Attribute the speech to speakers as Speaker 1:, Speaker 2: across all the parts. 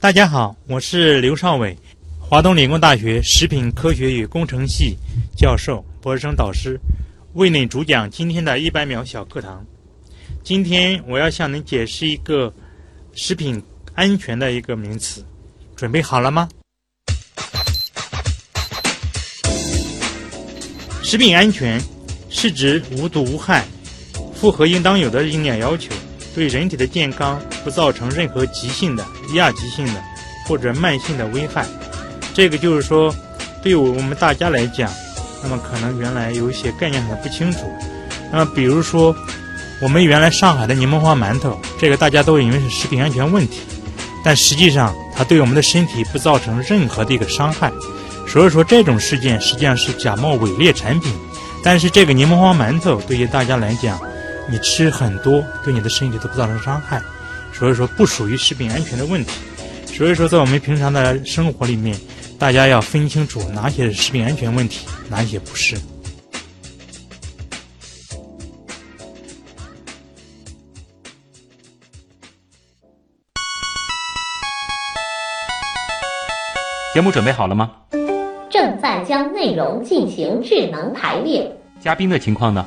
Speaker 1: 大家好，我是刘少伟，华东理工大学食品科学与工程系教授、博士生导师，为您主讲今天的一百秒小课堂。今天我要向您解释一个食品安全的一个名词，准备好了吗？食品安全是指无毒无害，符合应当有的营养要求。对人体的健康不造成任何急性的、亚急性的或者慢性的危害。这个就是说，对我们大家来讲，那么可能原来有一些概念很不清楚。那么比如说，我们原来上海的柠檬黄馒头，这个大家都以为是食品安全问题，但实际上它对我们的身体不造成任何的一个伤害。所以说，这种事件实际上是假冒伪劣产品。但是这个柠檬黄馒头对于大家来讲，你吃很多，对你的身体都不造成伤害，所以说不属于食品安全的问题。所以说，在我们平常的生活里面，大家要分清楚哪些是食品安全问题，哪些不是。
Speaker 2: 节目准备好了吗？
Speaker 3: 正在将内容进行智能排列。
Speaker 2: 嘉宾的情况呢？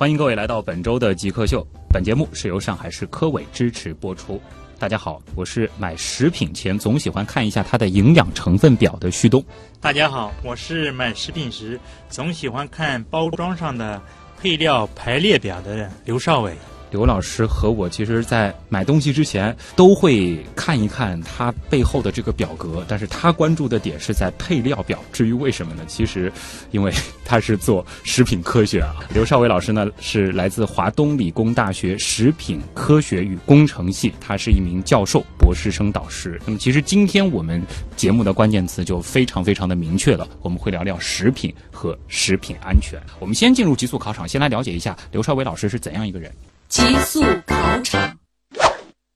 Speaker 2: 欢迎各位来到本周的极客秀。本节目是由上海市科委支持播出。大家好，我是买食品前总喜欢看一下它的营养成分表的旭东。
Speaker 1: 大家好，我是买食品时总喜欢看包装上的配料排列表的刘少伟。
Speaker 2: 刘老师和我其实，在买东西之前都会看一看它背后的这个表格，但是他关注的点是在配料表。至于为什么呢？其实，因为 他是做食品科学啊。刘少伟老师呢，是来自华东理工大学食品科学与工程系，他是一名教授、博士生导师。那么，其实今天我们节目的关键词就非常非常的明确了，我们会聊聊食品和食品安全。我们先进入极速考场，先来了解一下刘少伟老师是怎样一个人。
Speaker 4: 极速考场，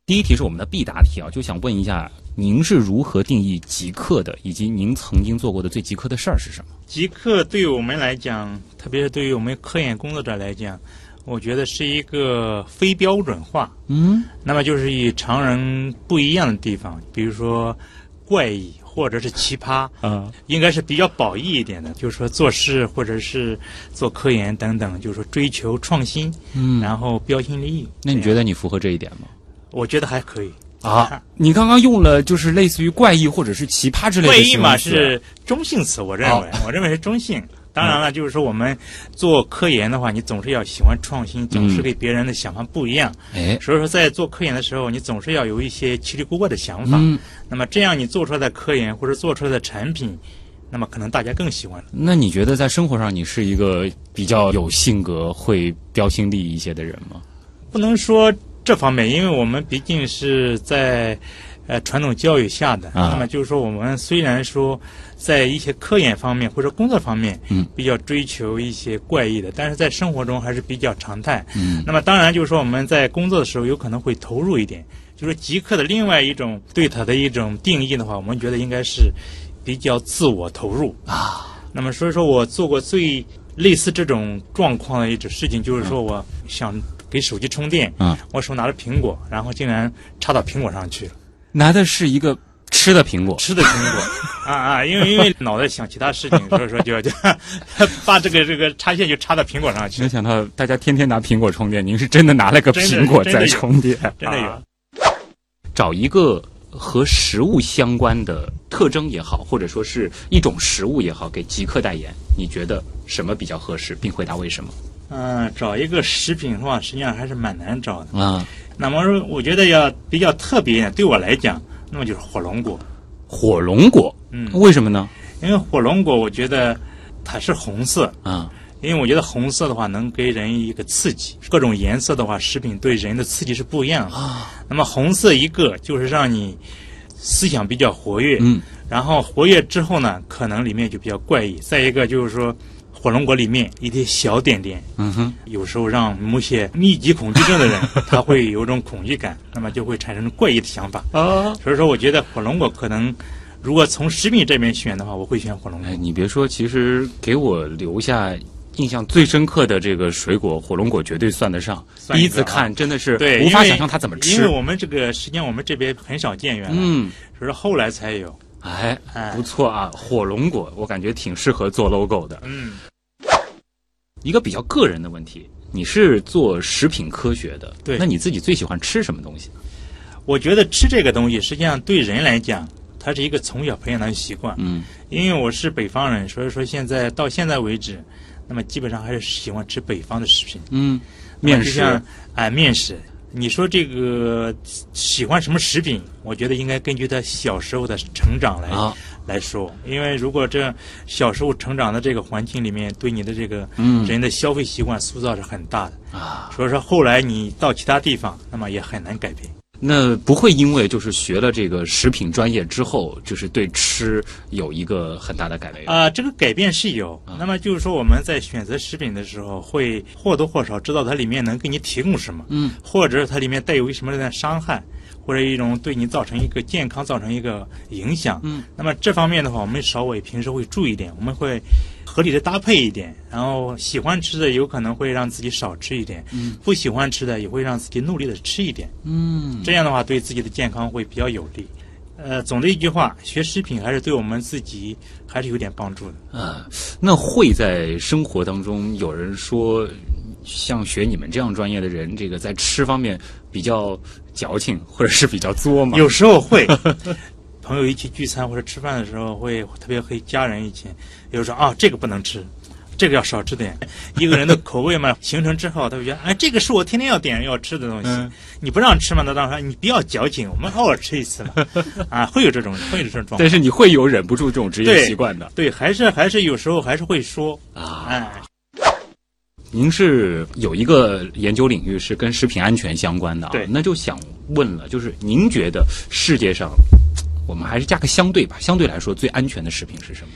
Speaker 2: 第一题是我们的必答题啊，就想问一下，您是如何定义极客的，以及您曾经做过的最极客的事儿是什么？
Speaker 1: 极客对于我们来讲，特别是对于我们科研工作者来讲，我觉得是一个非标准化。
Speaker 2: 嗯，
Speaker 1: 那么就是与常人不一样的地方，比如说怪异。或者是奇葩，
Speaker 2: 嗯，
Speaker 1: 应该是比较褒义一点的，就是说做事或者是做科研等等，就是说追求创新，
Speaker 2: 嗯，
Speaker 1: 然后标新立异。
Speaker 2: 那你觉得你符合这一点吗？
Speaker 1: 我觉得还可以
Speaker 2: 啊。你刚刚用了就是类似于怪异或者是奇葩之类的
Speaker 1: 怪异嘛是中性词，我认为，我认为是中性。当然了，就是说我们做科研的话，你总是要喜欢创新，总是跟别人的想法不一样。
Speaker 2: 哎，
Speaker 1: 所以说在做科研的时候，你总是要有一些奇离古怪的想法。
Speaker 2: 嗯，
Speaker 1: 那么这样你做出来的科研或者做出来的产品，那么可能大家更喜欢。
Speaker 2: 那你觉得在生活上你是一个比较有性格、会标新立异一些的人吗？
Speaker 1: 不能说这方面，因为我们毕竟是在呃传统教育下的。
Speaker 2: 啊，
Speaker 1: 那么就是说，我们虽然说。在一些科研方面或者工作方面，
Speaker 2: 嗯，
Speaker 1: 比较追求一些怪异的，但是在生活中还是比较常态。
Speaker 2: 嗯，
Speaker 1: 那么当然就是说我们在工作的时候有可能会投入一点。就是极客的另外一种对他的一种定义的话，我们觉得应该是比较自我投入
Speaker 2: 啊。
Speaker 1: 那么所以说我做过最类似这种状况的一种事情，就是说我想给手机充电，
Speaker 2: 嗯，
Speaker 1: 我手拿着苹果，然后竟然插到苹果上去了，
Speaker 2: 拿的是一个。吃的苹果，
Speaker 1: 吃的苹果，啊啊！因为因为脑袋想其他事情，所以说就就 把这个这个插线就插到苹果上去。
Speaker 2: 没想到大家天天拿苹果充电，您是真的拿了个苹果在充电，
Speaker 1: 真的有。
Speaker 2: 找一个和食物相关的特征也好，或者说是一种食物也好，给极客代言，你觉得什么比较合适，并回答为什么？
Speaker 1: 嗯，找一个食品的话，实际上还是蛮难找的
Speaker 2: 啊。
Speaker 1: 那么说，我觉得要比较特别，对我来讲。那么就是火龙果，
Speaker 2: 火龙果，
Speaker 1: 嗯，
Speaker 2: 为什么呢？
Speaker 1: 因为火龙果，我觉得它是红色。
Speaker 2: 啊，
Speaker 1: 因为我觉得红色的话能给人一个刺激，各种颜色的话，食品对人的刺激是不一样的。那么红色一个就是让你思想比较活跃，
Speaker 2: 嗯，
Speaker 1: 然后活跃之后呢，可能里面就比较怪异。再一个就是说，火龙果里面一些小点点，
Speaker 2: 嗯哼，
Speaker 1: 有时候让某些密集恐惧症的人 他会有种恐惧感，那么就会产生怪异的想法。
Speaker 2: 啊。
Speaker 1: 所以说，我觉得火龙果可能，如果从食品这边选的话，我会选火龙果
Speaker 2: 哎，。你别说，其实给我留下印象最深刻的这个水果，火龙果绝对算得上。第一次看真的是
Speaker 1: 对，
Speaker 2: 无法想象它怎么吃
Speaker 1: 因为。我们这个实际上我们这边很少见原来，
Speaker 2: 嗯，
Speaker 1: 所以说后来才有。
Speaker 2: 哎，
Speaker 1: 哎
Speaker 2: 不错啊，火龙果我感觉挺适合做 logo 的。
Speaker 1: 嗯，
Speaker 2: 一个比较个人的问题，你是做食品科学的，
Speaker 1: 对
Speaker 2: 那你自己最喜欢吃什么东西？
Speaker 1: 我觉得吃这个东西，实际上对人来讲，它是一个从小培养的习惯。
Speaker 2: 嗯
Speaker 1: 因为我是北方人，所以说现在到现在为止，那么基本上还是喜欢吃北方的食品。
Speaker 2: 嗯，面食
Speaker 1: 就像哎面食，你说这个喜欢什么食品？我觉得应该根据他小时候的成长来、
Speaker 2: 啊，
Speaker 1: 来说，因为如果这小时候成长的这个环境里面，对你的这个
Speaker 2: 嗯
Speaker 1: 人的消费习惯塑造是很大的。
Speaker 2: 啊，
Speaker 1: 所以说后来你到其他地方，那么也很难改变。
Speaker 2: 那不会因为就是学了这个食品专业之后，就是对吃有一个很大的改变
Speaker 1: 啊、这个改变是有。那么就是说，我们在选择食品的时候，会或多或少知道它里面能给你提供什么，
Speaker 2: 嗯，
Speaker 1: 或者是它里面带有什么样的伤害，或者一种对你造成一个健康造成一个影响。
Speaker 2: 嗯，
Speaker 1: 那么这方面的话，我们稍微平时会注意一点，我们会合理的搭配一点，然后喜欢吃的有可能会让自己少吃一点，
Speaker 2: 嗯，
Speaker 1: 不喜欢吃的也会让自己努力的吃一点。
Speaker 2: 嗯
Speaker 1: 这样的话对自己的健康会比较有利。呃，总的一句话，学食品还是对我们自己还是有点帮助的。
Speaker 2: 啊，那会在生活当中有人说，像学你们这样专业的人，这个在吃方面比较矫情，或者是比较作吗？
Speaker 1: 有时候会，朋友一起聚餐或者吃饭的时候会，特别和家人一起，比如说啊这个不能吃，这个要少吃点。一个人的口味嘛形成之后，他会觉得哎这个是我天天要点要吃的东西，
Speaker 2: 嗯。
Speaker 1: 你不让吃嘛，那当然你不要矫情，我们偶尔吃一次嘛，啊会有这种会有这种状况。
Speaker 2: 但。是你会有忍不住这种职业习惯的。
Speaker 1: 对，还是还是有时候还是会说，
Speaker 2: 啊。
Speaker 1: 哎，
Speaker 2: 您是有一个研究领域是跟食品安全相关的啊，
Speaker 1: 对。
Speaker 2: 那就想问了，就是您觉得世界上，我们还是加个相对吧，相对来说最安全的食品是什么？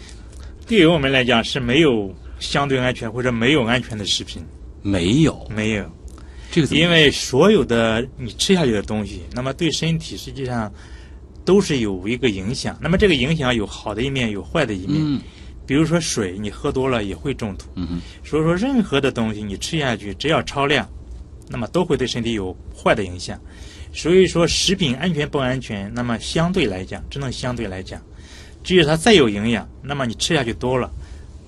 Speaker 1: 对于我们来讲是没有相对安全或者没有安全的食品，
Speaker 2: 没有，
Speaker 1: 没有。
Speaker 2: 这个
Speaker 1: 因为所有的你吃下去的东西，那么对身体实际上都是有一个影响。那么这个影响有好的一面，有坏的一面。
Speaker 2: 嗯
Speaker 1: 比如说水，你喝多了也会中毒。
Speaker 2: 嗯哼
Speaker 1: 所以说，任何的东西你吃下去，只要超量，那么都会对身体有坏的影响。所以说，食品安全不安全，那么相对来讲，只能相对来讲。至于它再有营养，那么你吃下去多了，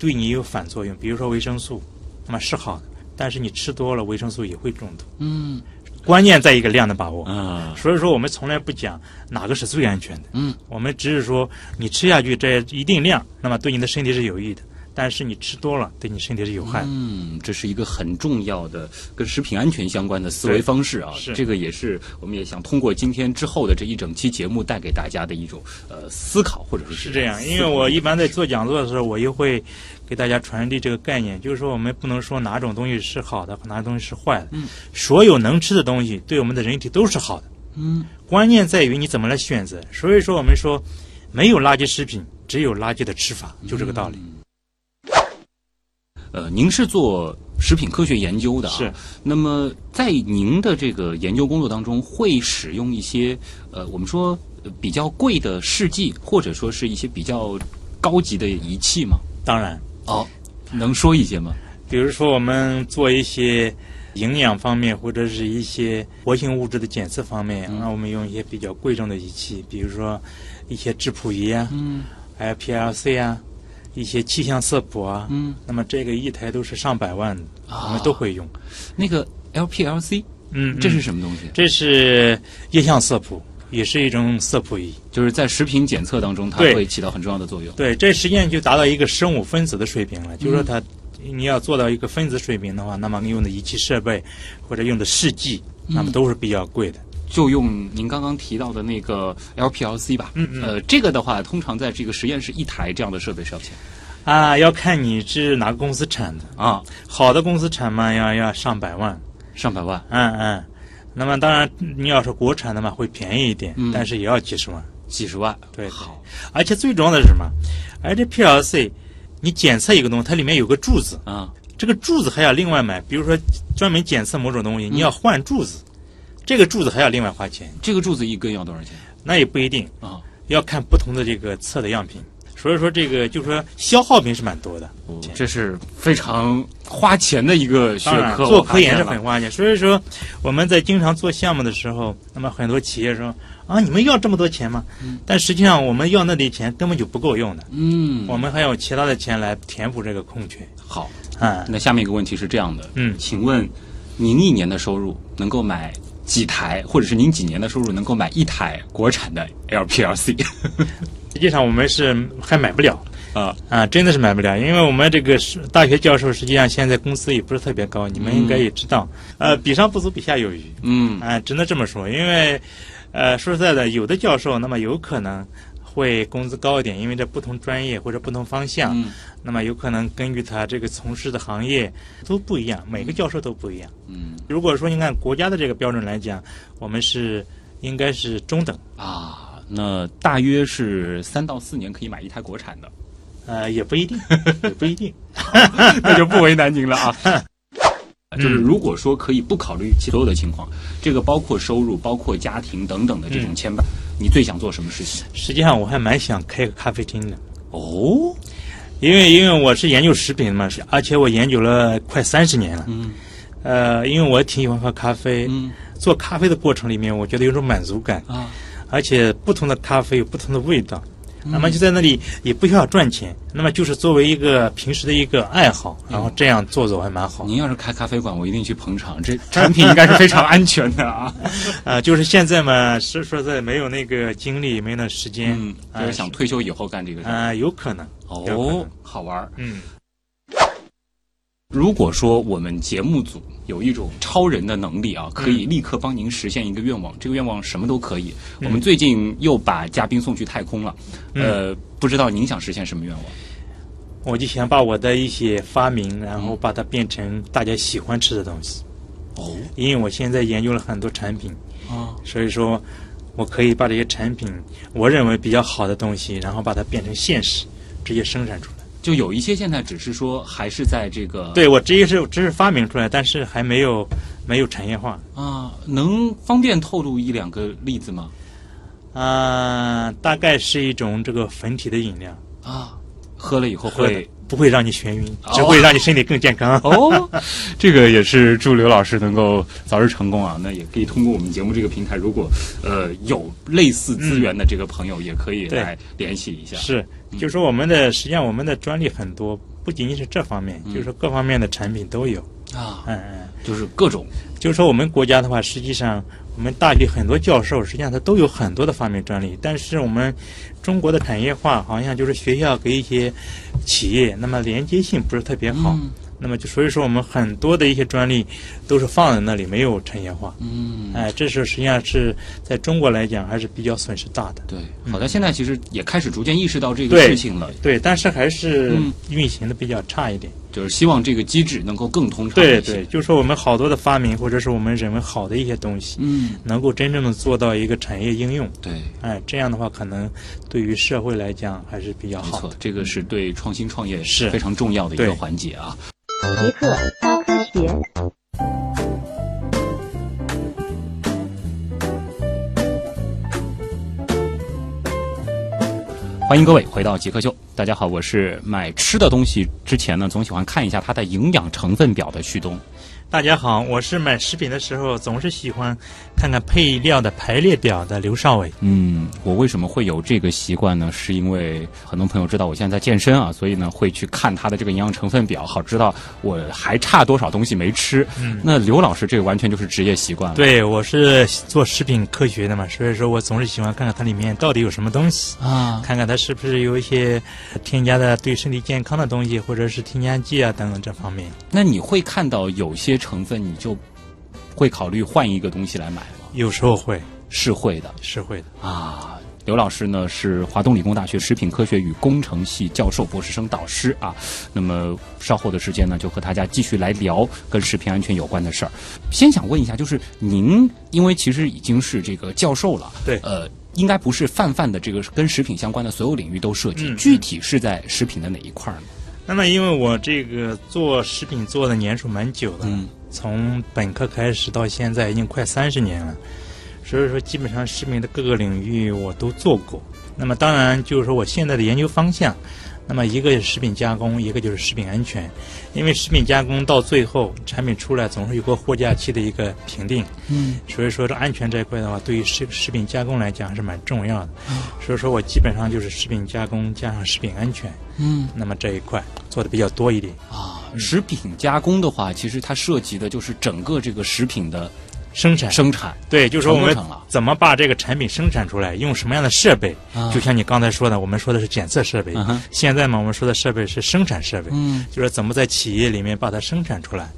Speaker 1: 对你有反作用。比如说维生素，那么是好的，但是你吃多了，维生素也会中毒。
Speaker 2: 嗯
Speaker 1: 关键在一个量的把握。
Speaker 2: 啊
Speaker 1: 所以说，我们从来不讲哪个是最安全的，
Speaker 2: 嗯，
Speaker 1: 我们只是说你吃下去这一定量，那么对你的身体是有益的，但是你吃多了，对你身体是有害。
Speaker 2: 嗯，这是一个很重要的跟食品安全相关的思维方式啊。
Speaker 1: 是
Speaker 2: 这个也是我们也想通过今天之后的这一整期节目带给大家的一种呃思考，或者说
Speaker 1: 是这样，因为我一般在做讲座的时候，我又会给大家传递这个概念，就是说我们不能说哪种东西是好的，哪种东西是坏的。
Speaker 2: 嗯，
Speaker 1: 所有能吃的东西对我们的人体都是好的，
Speaker 2: 嗯
Speaker 1: 关键在于你怎么来选择。所以说，我们说没有垃圾食品，只有垃圾的吃法，就这个道理。
Speaker 2: 呃，您是做食品科学研究的啊？
Speaker 1: 是。
Speaker 2: 那么在您的这个研究工作当中，会使用一些呃，我们说呃比较贵的试剂，或者说是一些比较高级的仪器吗？
Speaker 1: 当然，
Speaker 2: 哦，能说一些吗？
Speaker 1: 比如说我们做一些营养方面或者是一些活性物质的检测方面，那、我们用一些比较贵重的仪器，比如说一些质谱仪啊，
Speaker 2: 嗯
Speaker 1: 还有 PLC 啊，一些气象色谱啊，
Speaker 2: 嗯，
Speaker 1: 那么这个一台都是上百万的，
Speaker 2: 啊
Speaker 1: 我们都会用。
Speaker 2: 那个 LPLC，
Speaker 1: 嗯，
Speaker 2: 这是
Speaker 1: 嗯
Speaker 2: 什么东西？
Speaker 1: 这是液相色谱，也是一种色谱仪。
Speaker 2: 就是在食品检测当中，它会起到很重要的作用。
Speaker 1: 对，这实际上就达到一个生物分子的水平了。就是
Speaker 2: 嗯
Speaker 1: 说它，你要做到一个分子水平的话，那么你用的仪器设备或者用的试剂，那
Speaker 2: 嗯
Speaker 1: 么都是比较贵的。
Speaker 2: 就用您刚刚提到的那个 LPLC 吧。
Speaker 1: 嗯嗯
Speaker 2: 呃，这个的话，通常在这个实验室一台这样的设备是要钱。
Speaker 1: 啊，要看你是哪个公司产的，
Speaker 2: 啊，
Speaker 1: 好的公司产嘛，要要上百万，
Speaker 2: 上百万，
Speaker 1: 嗯嗯。那么当然，你要是国产的嘛，会便宜一点，
Speaker 2: 嗯
Speaker 1: 但是也要几十万。
Speaker 2: 几十万。
Speaker 1: 对，
Speaker 2: 好
Speaker 1: 而且最重要的是什么？而这 PLC，你检测一个东西，它里面有个柱子，
Speaker 2: 啊，
Speaker 1: 这个柱子还要另外买。比如说专门检测某种东西，你要换柱子，这个柱子还要另外花钱。
Speaker 2: 这个柱子一根要多少钱
Speaker 1: 那也不一定，
Speaker 2: 啊？
Speaker 1: 要看不同的这个测的样品。所以说，这个就是说消耗品是蛮多的。钱
Speaker 2: 这是非常花钱的一个学，科。
Speaker 1: 做科研是很花钱。所以说，我们在经常做项目的时候，那么很多企业说啊，你们要这么多钱吗？但实际上，我们要那点钱根本就不够用的，
Speaker 2: 嗯，
Speaker 1: 我们还有其他的钱来填补这个空缺。
Speaker 2: 好。
Speaker 1: 啊，
Speaker 2: 那下面一个问题是这样的，
Speaker 1: 嗯
Speaker 2: 请问您一年的收入能够买几台，或者是您几年的收入能够买一台国产的 LPLC
Speaker 1: 实际上我们是还买不了。
Speaker 2: 啊？
Speaker 1: 啊，真的是买不了，因为我们这个是大学教授，实际上现在工资也不是特别高，你们应该也知道，呃，比上不足，比下有余，
Speaker 2: 嗯
Speaker 1: 啊，只能这么说。因为，呃，说实在的，有的教授那么有可能会工资高一点，因为这不同专业或者不同方向，
Speaker 2: 嗯
Speaker 1: 那么有可能根据他这个从事的行业都不一样，每个教授都不一样。
Speaker 2: 嗯
Speaker 1: 如果说你按国家的这个标准来讲，我们是应该是中等，
Speaker 2: 啊，那大约是三到四年可以买一台国产的，
Speaker 1: 呃，也不一定，也不一定。
Speaker 2: 那就不为难您了啊。
Speaker 1: 嗯
Speaker 2: 就是如果说可以不考虑其所有的情况，这个包括收入、包括家庭等等的这种
Speaker 1: 嗯
Speaker 2: 牵绊，你最想做什么事情？
Speaker 1: 实际上我还蛮想开个咖啡厅的。
Speaker 2: 哦，
Speaker 1: 因为因为我是研究食品的嘛，是而且我研究了快三十年了。
Speaker 2: 嗯
Speaker 1: 呃，因为我挺喜欢喝咖啡，
Speaker 2: 嗯
Speaker 1: 做咖啡的过程里面，我觉得有种满足感，
Speaker 2: 啊，
Speaker 1: 而且不同的咖啡有不同的味道。那么就在那里也不需要赚钱，那么就是作为一个平时的一个爱好，然后这样做做还蛮好。
Speaker 2: 您要是开咖啡馆，我一定去捧场。这产品应该是非常安全的啊。
Speaker 1: 呃，就是现在嘛，是说在没有那个精力，没那时间，
Speaker 2: 就是想退休以后干这个事儿。
Speaker 1: 啊、有可能，
Speaker 2: 哦，好玩儿。
Speaker 1: 嗯。
Speaker 2: 如果说我们节目组有一种超人的能力啊，可以立刻帮您实现一个愿望，这个愿望什么都可以。我们最近又把嘉宾送去太空了，呃，不知道您想实现什么愿望？
Speaker 1: 我就想把我的一些发明，然后把它变成大家喜欢吃的东西。
Speaker 2: 哦
Speaker 1: 因为我现在研究了很多产品，
Speaker 2: 啊，
Speaker 1: 所以说，我可以把这些产品，我认为比较好的东西，然后把它变成现实，直接生产出来。
Speaker 2: 就有一些现在只是说还是在这个
Speaker 1: 对我直接是只是发明出来，但是还没有没有产业化。
Speaker 2: 啊，能方便透露一两个例子吗？
Speaker 1: 啊、大概是一种这个粉体的饮料，
Speaker 2: 啊，喝了以后会。
Speaker 1: 不会让你眩晕，
Speaker 2: 哦
Speaker 1: 只会让你身体更健康。
Speaker 2: 哦，这个也是祝刘老师能够早日成功啊！那也可以通过我们节目这个平台，如果呃有类似资源的这个朋友，也可以来联系一下。
Speaker 1: 是，就是说我们的实际上我们的专利很多，不仅仅是这方面，就是说各方面的产品都有。
Speaker 2: 啊，
Speaker 1: 嗯嗯。
Speaker 2: 就是各种
Speaker 1: 就是说，我们国家的话，实际上我们大学很多教授，实际上他都有很多的发明专利，但是我们中国的产业化好像就是学校给一些企业，那么连接性不是特别好。
Speaker 2: 嗯
Speaker 1: 那么就所以说，我们很多的一些专利都是放在那里，没有产业化。
Speaker 2: 嗯，
Speaker 1: 哎，这是实际上是在中国来讲还是比较损失大的。
Speaker 2: 对。好的，现在其实也开始逐渐意识到这个事情了，
Speaker 1: 对，但是还是
Speaker 2: 嗯
Speaker 1: 运行的比较差一点。
Speaker 2: 就是希望这个机制能够更通畅一些
Speaker 1: 对对，就是说我们好多的发明，或者是我们认为好的一些东西，
Speaker 2: 嗯，
Speaker 1: 能够真正的做到一个产业应用。
Speaker 2: 对。
Speaker 1: 哎，这样的话，可能对于社会来讲还是比较好的。，
Speaker 2: 错这个是对创新创业
Speaker 1: 是
Speaker 2: 非常重要的一个环节啊。
Speaker 3: 极客高科学。
Speaker 2: 欢迎各位回到极客秀。大家好，我是买吃的东西之前呢，总喜欢看一下它的营养成分表的旭东。
Speaker 1: 大家好，我是买食品的时候总是喜欢看看配料的排列表的刘少伟。
Speaker 2: 嗯，我为什么会有这个习惯呢？是因为很多朋友知道我现在在健身啊，所以呢会去看它的这个营养成分表，好知道我还差多少东西没吃。
Speaker 1: 嗯
Speaker 2: 那刘老师这个完全就是职业习惯了。
Speaker 1: 对，我是做食品科学的嘛，所以说我总是喜欢看看它里面到底有什么东西，
Speaker 2: 啊，
Speaker 1: 看看它是不是有一些添加的对身体健康的东西，或者是添加剂啊等等这方面。
Speaker 2: 那你会看到有些成分，你就会考虑换一个东西来买吗？
Speaker 1: 有时候会
Speaker 2: 是会的
Speaker 1: 是会的。
Speaker 2: 啊。刘老师呢是华东理工大学食品科学与工程系教授、博士生导师啊。那么稍后的时间呢，就和大家继续来聊跟食品安全有关的事儿。先想问一下，就是您因为其实已经是这个教授了，
Speaker 1: 对
Speaker 2: 呃，应该不是泛泛的这个跟食品相关的所有领域都涉及，
Speaker 1: 嗯
Speaker 2: 具体是在食品的哪一块儿呢？
Speaker 1: 那么因为我这个做食品做的年数蛮久的，
Speaker 2: 嗯
Speaker 1: 从本科开始到现在已经快三十年了，所以说基本上食品的各个领域我都做过。那么当然就是说我现在的研究方向，那么一个是食品加工，一个就是食品安全。因为食品加工到最后产品出来总是有个货架期的一个评定，
Speaker 2: 嗯
Speaker 1: 所以说这安全这一块的话，对于食食品加工来讲还是蛮重要的。所以说我基本上就是食品加工加上食品安全，
Speaker 2: 嗯
Speaker 1: 那么这一块做的比较多一点。
Speaker 2: 啊，食品加工的话，其实它涉及的就是整个这个食品的
Speaker 1: 生产。
Speaker 2: 生产。
Speaker 1: 对，就是说我们怎么把这个产品生产出来，用什么样的设备？
Speaker 2: 啊。
Speaker 1: 就像你刚才说的，我们说的是检测设备，现在嘛，我们说的设备是生产设备，
Speaker 2: 嗯。
Speaker 1: 就是怎么在企业里面把它生产出来，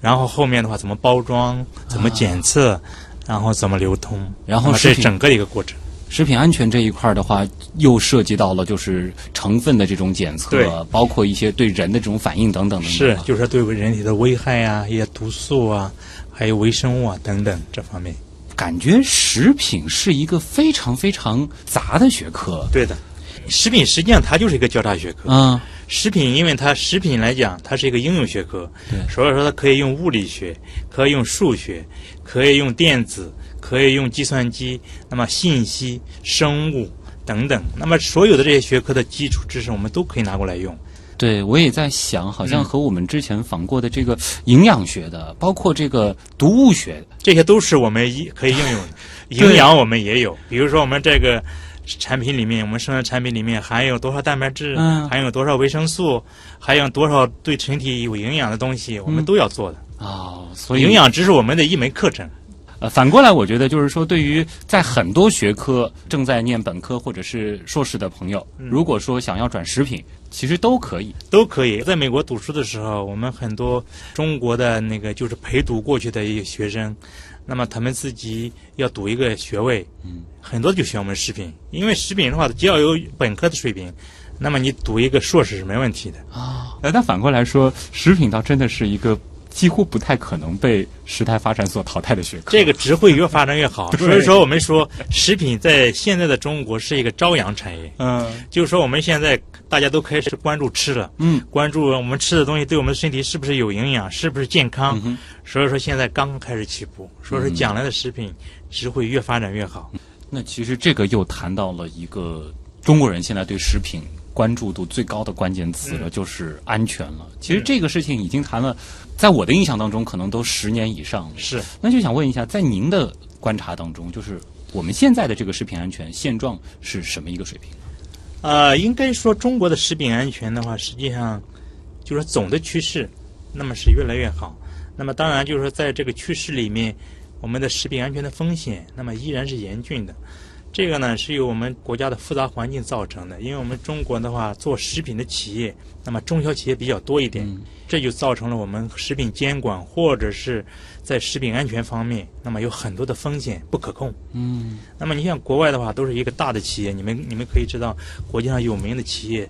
Speaker 1: 然后后面的话怎么包装，怎么检测，然后怎么流通，
Speaker 2: 然后食品
Speaker 1: 这整个一个过程。
Speaker 2: 食品安全这一块儿的话，又涉及到了就是成分的这种检测
Speaker 1: 对，
Speaker 2: 包括一些对人的这种反应等等等等。
Speaker 1: 是，就是说对人体的危害啊，一些毒素啊，还有微生物啊等等这方面。
Speaker 2: 感觉食品是一个非常非常杂的学科。
Speaker 1: 对的，食品实际上它就是一个交叉学科。
Speaker 2: 嗯
Speaker 1: 食品，因为它食品来讲，它是一个应用学科，
Speaker 2: 对
Speaker 1: 所以说它可以用物理学，可以用数学，可以用电子，可以用计算机，那么信息、生物等等，那么所有的这些学科的基础知识，我们都可以拿过来用。
Speaker 2: 对，我也在想，好
Speaker 1: 嗯
Speaker 2: 像和我们之前访过的这个营养学的，包括这个毒物学，
Speaker 1: 这些都是我们一可以应用的。营养我们也有，比如说我们这个产品里面，我们生产产品里面含有多少蛋白质，
Speaker 2: 嗯
Speaker 1: 含有多少维生素，含有多少对身体有营养的东西，我们都要做的。
Speaker 2: 啊，所以
Speaker 1: 营养只是我们的一门课程。
Speaker 2: 呃，反过来，我觉得就是说，对于在很多学科正在念本科或者是硕士的朋友，
Speaker 1: 嗯
Speaker 2: 如果说想要转食品，其实都可以。
Speaker 1: 都可以。在美国读书的时候，我们很多中国的那个就是陪读过去的一些学生，那么他们自己要读一个学位，
Speaker 2: 嗯，
Speaker 1: 很多就选我们食品，因为食品的话，只要有本科的水平，那么你读一个硕士是没问题的啊。
Speaker 2: 呃，但反过来说，食品倒真的是一个几乎不太可能被时代发展所淘汰的学科。
Speaker 1: 这个只会越发展越好。所以说，我们说食品在现在的中国是一个朝阳产业，
Speaker 2: 嗯
Speaker 1: 就是说我们现在大家都开始关注吃了。
Speaker 2: 嗯
Speaker 1: 关注我们吃的东西对我们的身体是不是有营养，是不是健康。
Speaker 2: 嗯
Speaker 1: 所以说现在刚刚开始起步，所以说将来的食品只会越发展越好。
Speaker 2: 那其实这个又谈到了一个中国人现在对食品关注度最高的关键词了，就是安全了。其实这个事情已经谈了，在我的印象当中，可能都十年以上了。
Speaker 1: 是，
Speaker 2: 那就想问一下，在您的观察当中，就是我们现在的这个食品安全现状是什么一个水平？
Speaker 1: 呃，应该说中国的食品安全的话，实际上就是总的趋势，那么是越来越好。那么当然就是说在这个趋势里面，我们的食品安全的风险，那么依然是严峻的。这个呢是由我们国家的复杂环境造成的，因为我们中国的话做食品的企业，那么中小企业比较多一点，
Speaker 2: 嗯
Speaker 1: 这就造成了我们食品监管或者是在食品安全方面，那么有很多的风险不可控。
Speaker 2: 嗯
Speaker 1: 那么你像国外的话，都是一个大的企业，你们你们可以知道，国际上有名的企业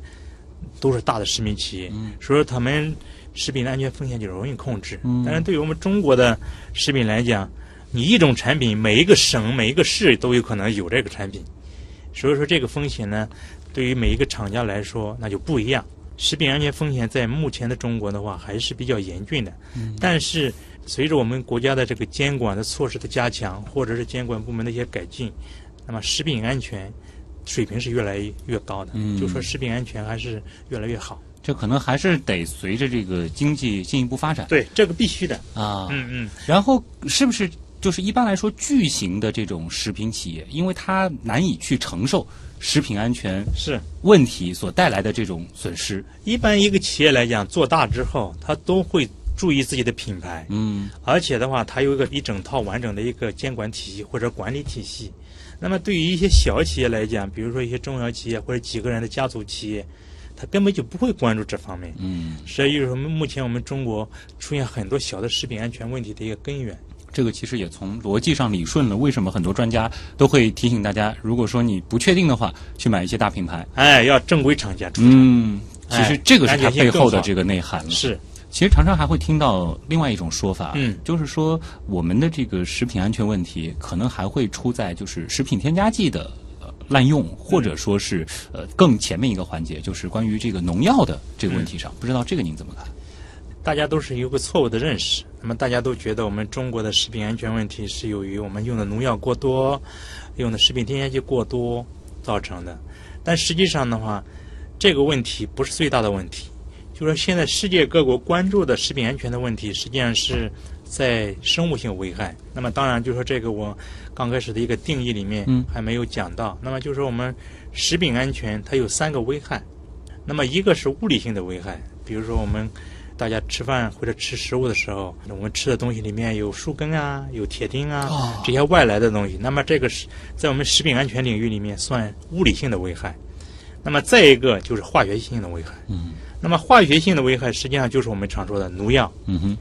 Speaker 1: 都是大的食品企业，
Speaker 2: 嗯
Speaker 1: 所以说他们食品的安全风险就容易控制。
Speaker 2: 嗯
Speaker 1: 但是对于我们中国的食品来讲，你一种产品，每一个省、每一个市都有可能有这个产品，所以说这个风险呢，对于每一个厂家来说那就不一样。食品安全风险在目前的中国的话还是比较严峻的，但是随着我们国家的这个监管的措施的加强，或者是监管部门的一些改进，那么食品安全水平是越来越高的。
Speaker 2: 嗯
Speaker 1: 就说食品安全还是越来越好。
Speaker 2: 这可能还是得随着这个经济进一步发展
Speaker 1: 对，这个必须的。
Speaker 2: 啊。
Speaker 1: 嗯嗯，
Speaker 2: 然后是不是就是一般来说巨型的这种食品企业，因为它难以去承受食品安全
Speaker 1: 是。
Speaker 2: 问题所带来的这种损失？
Speaker 1: 一般一个企业来讲，做大之后，它都会注意自己的品牌，
Speaker 2: 嗯
Speaker 1: 而且的话，它有一个一整套完整的一个监管体系或者管理体系。那么对于一些小企业来讲，比如说一些中小企业或者几个人的家族企业，他根本就不会关注这方面。
Speaker 2: 嗯，
Speaker 1: 所以就是说，目前我们中国出现很多小的食品安全问题的一个根源。
Speaker 2: 这个其实也从逻辑上理顺了为什么很多专家都会提醒大家，如果说你不确定的话，去买一些大品牌。
Speaker 1: 哎，要正规厂家出产。
Speaker 2: 嗯，其实
Speaker 1: 哎
Speaker 2: 这个是它背后的这个内涵了。
Speaker 1: 是，
Speaker 2: 其实常常还会听到另外一种说法，
Speaker 1: 嗯
Speaker 2: 就是说我们的这个食品安全问题可能还会出在就是食品添加剂的。呃滥用，或者说是呃更前面一个环节，就是关于这个农药的这个问题上，不知道这个您怎么看？
Speaker 1: 大家都是有个错误的认识。那么大家都觉得我们中国的食品安全问题是由于我们用的农药过多，用的食品添加剂过多造成的。但实际上的话，这个问题不是最大的问题。就是说现在世界各国关注的食品安全的问题，实际上是在生物性危害。那么当然，就是说这个我刚开始的一个定义里面
Speaker 2: 嗯
Speaker 1: 还没有讲到。那么就是说我们食品安全它有三个危害。那么一个是物理性的危害，比如说我们大家吃饭或者吃食物的时候，我们吃的东西里面有树根啊，有铁钉啊，
Speaker 2: 哦
Speaker 1: 这些外来的东西，那么这个是在我们食品安全领域里面算物理性的危害。那么再一个就是化学性的危害。
Speaker 2: 嗯
Speaker 1: 那么化学性的危害实际上就是我们常说的农药、
Speaker 2: 嗯哼，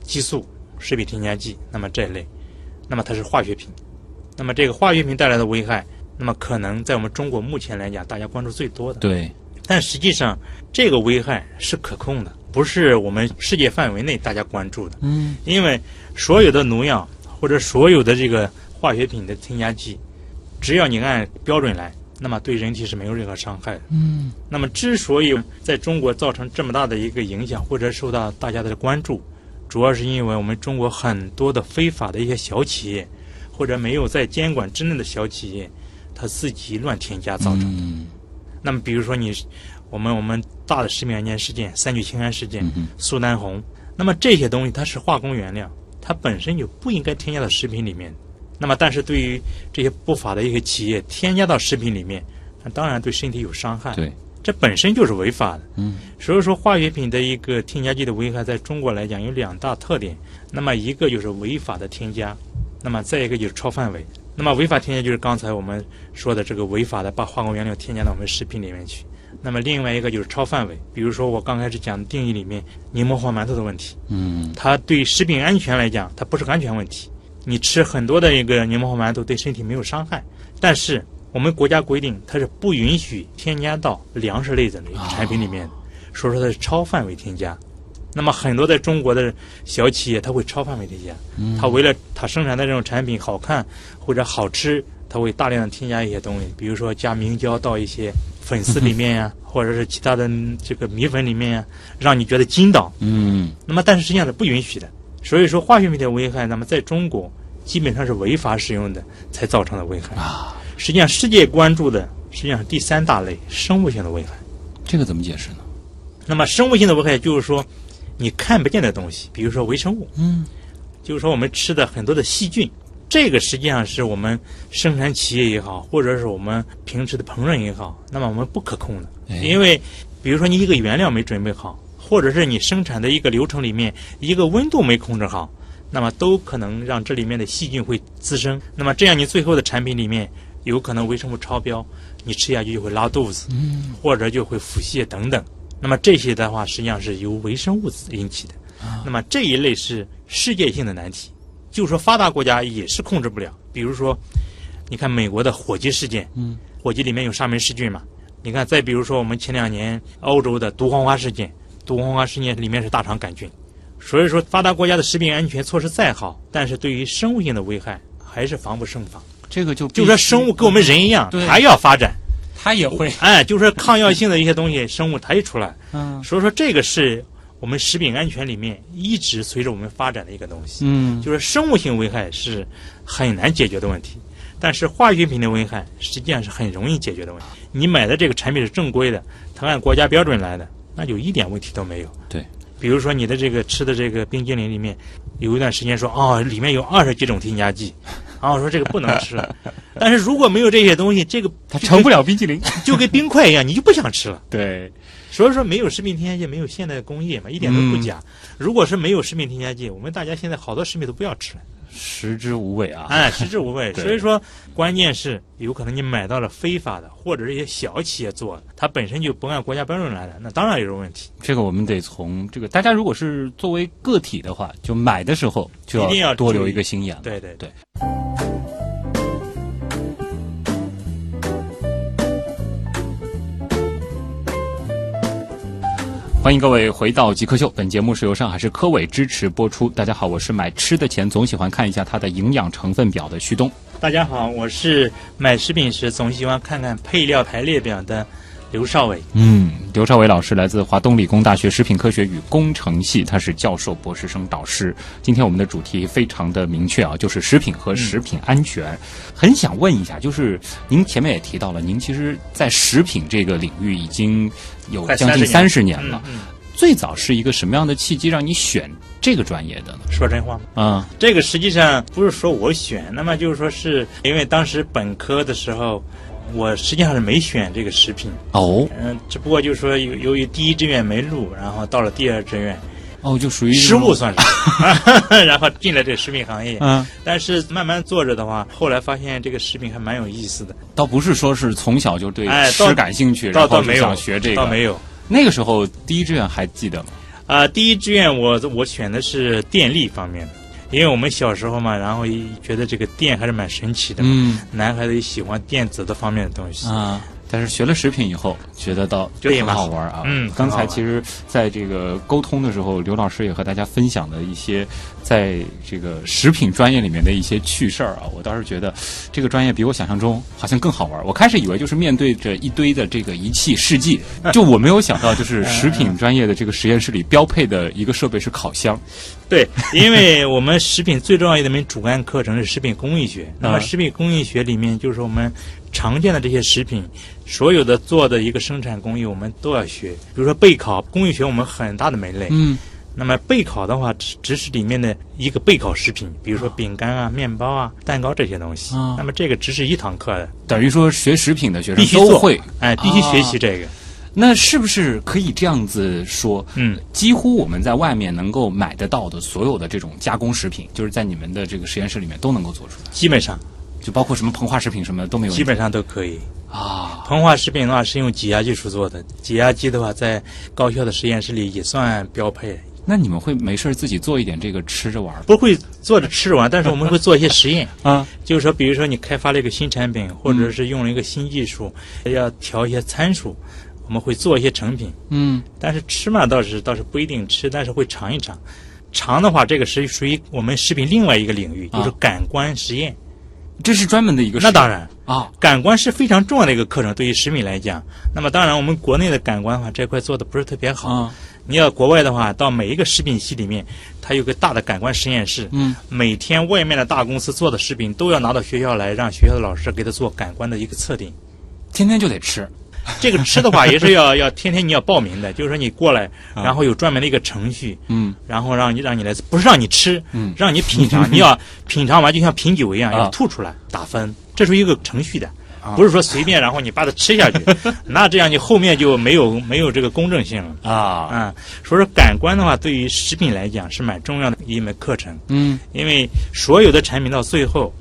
Speaker 1: 激素、食品添加剂，那么这一类，那么它是化学品。那么这个化学品带来的危害，那么可能在我们中国目前来讲，大家关注最多的。
Speaker 2: 对，
Speaker 1: 但实际上，这个危害是可控的，不是我们世界范围内大家关注的。
Speaker 2: 嗯
Speaker 1: 因为所有的农药或者所有的这个化学品的添加剂，只要你按标准来，那么对人体是没有任何伤害的。
Speaker 2: 嗯
Speaker 1: 那么之所以在中国造成这么大的一个影响，或者受到大家的关注，主要是因为我们中国很多的非法的一些小企业，或者没有在监管之内的小企业，它自己乱添加造成的。
Speaker 2: 嗯
Speaker 1: 那么比如说你，我们我们大的食品安全事件，三聚氰胺事件，苏丹红，那么这些东西它是化工原料，它本身就不应该添加到食品里面。那么但是对于这些不法的一些企业添加到食品里面，那当然对身体有伤害。
Speaker 2: 对，
Speaker 1: 这本身就是违法的。
Speaker 2: 嗯
Speaker 1: 所以说，化学品的一个添加剂的危害，在中国来讲有两大特点。那么一个就是违法的添加，那么再一个就是超范围。那么违法添加就是刚才我们说的这个违法的把化工原料添加到我们食品里面去。那么另外一个就是超范围，比如说我刚开始讲的定义里面柠檬黄馒头的问题，
Speaker 2: 嗯
Speaker 1: 它对食品安全来讲，它不是个安全问题。你吃很多的一个柠檬黄馒头对身体没有伤害，但是我们国家规定它是不允许添加到粮食类的那产品里面的，所以说它是超范围添加。那么很多在中国的小企业，它会超范围添加，它为了它生产的这种产品好看或者好吃，它会大量的添加一些东西，比如说加明胶到一些粉丝里面呀、或者是其他的嗯这个米粉里面呀、让你觉得筋道。
Speaker 2: 嗯
Speaker 1: 那么但是实际上是不允许的。所以说化学品的危害，那么在中国基本上是违法使用的才造成的危害。
Speaker 2: 啊，
Speaker 1: 实际上世界关注的实际上是第三大类生物性的危害。
Speaker 2: 这个怎么解释呢？
Speaker 1: 那么生物性的危害就是说你看不见的东西，比如说微生物，
Speaker 2: 嗯
Speaker 1: 就是说我们吃的很多的细菌，这个实际上是我们生产企业也好，或者是我们平时的烹饪也好，那么我们不可控的，
Speaker 2: 哎
Speaker 1: 因为比如说你一个原料没准备好，或者是你生产的一个流程里面一个温度没控制好，那么都可能让这里面的细菌会滋生。那么这样你最后的产品里面有可能微生物超标，你吃下去就会拉肚子，
Speaker 2: 嗯
Speaker 1: 或者就会腹泻等等。那么这些的话，实际上是由微生物引起的。那么这一类是世界性的难题，就是说发达国家也是控制不了。比如说，你看美国的火鸡事件，
Speaker 2: 嗯，
Speaker 1: 火鸡里面有沙门氏菌嘛？你看，再比如说我们前两年欧洲的毒黄花事件，毒黄花事件里面是大肠杆菌。所以说，发达国家的食品安全措施再好，但是对于生物性的危害还是防不胜防。
Speaker 2: 这个就
Speaker 1: 就说生物跟我们人一样
Speaker 2: 对，
Speaker 1: 还要发展。
Speaker 2: 它也会
Speaker 1: 哎，就是说抗药性的一些东西，生物它一出来，
Speaker 2: 嗯
Speaker 1: 所以说这个是我们食品安全里面一直随着我们发展的一个东西。
Speaker 2: 嗯
Speaker 1: 就是生物性危害是很难解决的问题，但是化学品的危害实际上是很容易解决的问题。你买的这个产品是正规的，它按国家标准来的，那就一点问题都没有。
Speaker 2: 对，
Speaker 1: 比如说你的这个吃的这个冰激凌里面，有一段时间说哦，里面有二十几种添加剂，然后我说这个不能吃。但是如果没有这些东西，这个
Speaker 2: 它成不了冰激凌。
Speaker 1: 就跟冰块一样，你就不想吃了。
Speaker 2: 对，
Speaker 1: 所以说，没有食品添加剂，没有现代工业嘛，一点都不假。如果是没有食品添加剂，我们大家现在好多食品都不要吃了，
Speaker 2: 食之无味啊。
Speaker 1: 哎，食之无味。所以说，关键是有可能你买到了非法的，或者是一些小企业做的，它本身就不按国家标准来的，那当然有问题。
Speaker 2: 这个我们得从这个大家如果是作为个体的话，就买的时候就
Speaker 1: 一定要
Speaker 2: 多留一个心眼了。
Speaker 1: 对对
Speaker 2: 对。欢迎各位回到极客秀，本节目是由上海市科委支持播出。大家好，我是买吃的钱总喜欢看一下它的营养成分表的旭东。
Speaker 1: 大家好，我是买食品时总喜欢看看配料排列表的刘少伟。
Speaker 2: 嗯，刘少伟老师来自华东理工大学食品科学与工程系，他是教授、博士生导师。今天我们的主题非常的明确啊，就是食品和食品安全。很想问一下，就是您前面也提到了，您其实，在食品这个领域已经有将近三十年了。
Speaker 1: 嗯嗯
Speaker 2: 最早是一个什么样的契机让你选这个专业的呢？
Speaker 1: 说真话吗？
Speaker 2: 啊、
Speaker 1: 这个实际上不是说我选，那么就是说是因为当时本科的时候，我实际上是没选这个食品，
Speaker 2: 哦。
Speaker 1: 嗯，只不过就是说由由于第一志愿没录，然后到了第二志愿，
Speaker 2: 哦，就属于
Speaker 1: 失误算是，然后进了这个食品行业。
Speaker 2: 嗯，
Speaker 1: 但是慢慢做着的话，后来发现这个食品还蛮有意思的，
Speaker 2: 倒不是说是从小就对
Speaker 1: 哎
Speaker 2: 吃
Speaker 1: 倒
Speaker 2: 感兴趣，然后想学这个，
Speaker 1: 倒没有。
Speaker 2: 那个时候第一志愿还记得吗？
Speaker 1: 啊、第一志愿我我选的是电力方面的，因为我们小时候嘛，然后也觉得这个电还是蛮神奇的嘛，
Speaker 2: 嗯
Speaker 1: 男孩子也喜欢电子的方面的东西。
Speaker 2: 啊。但是学了食品以后，觉得倒很
Speaker 1: 对嘛
Speaker 2: 好玩啊。
Speaker 1: 嗯
Speaker 2: 刚才其实在这个沟通的时候，刘老师也和大家分享了一些在这个食品专业里面的一些趣事儿啊。我倒是觉得这个专业比我想象中好像更好玩。我开始以为就是面对着一堆的这个仪器试剂，就我没有想到就是食品专业的这个实验室里标配的一个设备是烤箱。
Speaker 1: 对，因为我们食品最重要的一门主干课程是食品工艺学。那么食品工艺学里面，就是我们常见的这些食品，所有的做的一个生产工艺，我们都要学。比如说备烤工艺学，我们很大的门类。
Speaker 2: 嗯，
Speaker 1: 那么备烤的话，只只是里面的一个备烤食品，比如说饼干啊、面包啊、蛋糕这些东西。
Speaker 2: 啊
Speaker 1: 那么这个只是一堂课的，
Speaker 2: 等于说学食品的学生都会。
Speaker 1: 哎，必须学习这个。
Speaker 2: 那是不是可以这样子说？
Speaker 1: 嗯，
Speaker 2: 几乎我们在外面能够买得到的所有的这种加工食品，就是在你们的这个实验室里面都能够做出来，
Speaker 1: 基本上
Speaker 2: 就包括什么膨化食品什么的都没有。
Speaker 1: 基本上都可以。
Speaker 2: 啊，
Speaker 1: 膨化食品的话是用挤压技术做的，挤压机的话在高校的实验室里也算标配。
Speaker 2: 那你们会没事儿自己做一点这个吃着玩儿
Speaker 1: 不会做着吃着玩，但是我们会做一些实验，
Speaker 2: 啊？
Speaker 1: 就是说，比如说你开发了一个新产品，或者是用了一个新技术，要调一些参数，我们会做一些成品。
Speaker 2: 嗯，
Speaker 1: 但是吃嘛，倒是倒是不一定吃，但是会尝一尝。尝的话，这个是属于我们食品另外一个领域，
Speaker 2: 啊
Speaker 1: 就是感官实验。
Speaker 2: 这是专门的一个。
Speaker 1: 那当然，
Speaker 2: 啊，
Speaker 1: 感官是非常重要的一个课程，对于食品来讲。那么当然，我们国内的感官的话，这块做的不是特别好。
Speaker 2: 啊，
Speaker 1: 你要国外的话，到每一个食品系里面，它有个大的感官实验室。
Speaker 2: 嗯，
Speaker 1: 每天外面的大公司做的食品都要拿到学校来，让学校的老师给他做感官的一个测定。
Speaker 2: 天天就得吃。
Speaker 1: 这个吃的话也是要 要天天你要报名的，就是说你过来，然后有专门的一个程序，
Speaker 2: 嗯。
Speaker 1: 然后让你让你来，不是让你吃，
Speaker 2: 嗯。
Speaker 1: 让你品尝，你要品尝完就像品酒一样，
Speaker 2: 啊。
Speaker 1: 要吐出来打分，这是一个程序的，不是说随便然后你把它吃下去，那这样你后面就没有没有这个公正性了。
Speaker 2: 啊，
Speaker 1: 嗯，所以说感官的话，对于食品来讲是蛮重要的一门课程，
Speaker 2: 嗯，
Speaker 1: 因为所有的产品到最后，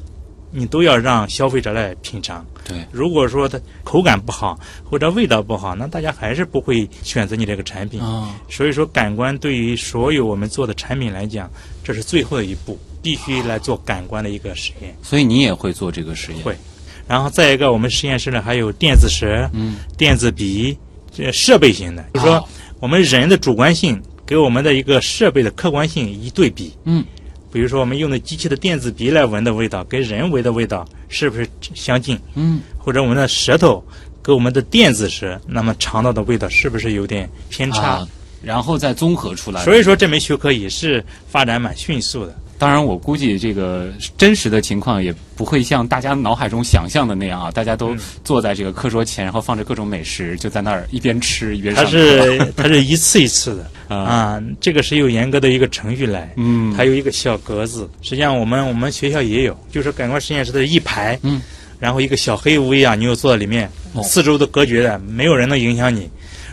Speaker 1: 你都要让消费者来品尝。
Speaker 2: 对，
Speaker 1: 如果说它口感不好或者味道不好，那大家还是不会选择你这个产品。
Speaker 2: 啊，
Speaker 1: 所以说，感官对于所有我们做的产品来讲，这是最后的一步，必须来做感官的一个实验。
Speaker 2: 所以你也会做这个实验？
Speaker 1: 会然后再一个，我们实验室呢还有电子舌、
Speaker 2: 嗯，
Speaker 1: 电子鼻，这设备型的，就是说
Speaker 2: 哦
Speaker 1: 我们人的主观性给我们的一个设备的客观性一对比。
Speaker 2: 嗯，
Speaker 1: 比如说我们用的机器的电子鼻来闻的味道，跟人闻的味道是不是相近？
Speaker 2: 嗯，
Speaker 1: 或者我们的舌头跟我们的电子舌，那么尝到的味道是不是有点偏差？
Speaker 2: 啊，然后再综合出来。
Speaker 1: 所以说这门学科也是发展蛮迅速的。
Speaker 2: 当然，我估计这个真实的情况也不会像大家脑海中想象的那样啊！大家都
Speaker 1: 嗯
Speaker 2: 坐在这个课桌前，然后放着各种美食，就在那儿一边吃一边
Speaker 1: 它
Speaker 2: 上课。
Speaker 1: 是它是一次一次的
Speaker 2: 啊，
Speaker 1: 啊，这个是有严格的一个程序来。
Speaker 2: 嗯，
Speaker 1: 还有一个小格子，实际上我们我们学校也有，就是感官实验室的一排，
Speaker 2: 嗯，
Speaker 1: 然后一个小黑屋一样，你又坐在里面，
Speaker 2: 哦
Speaker 1: 四周都隔绝的，没有人能影响你。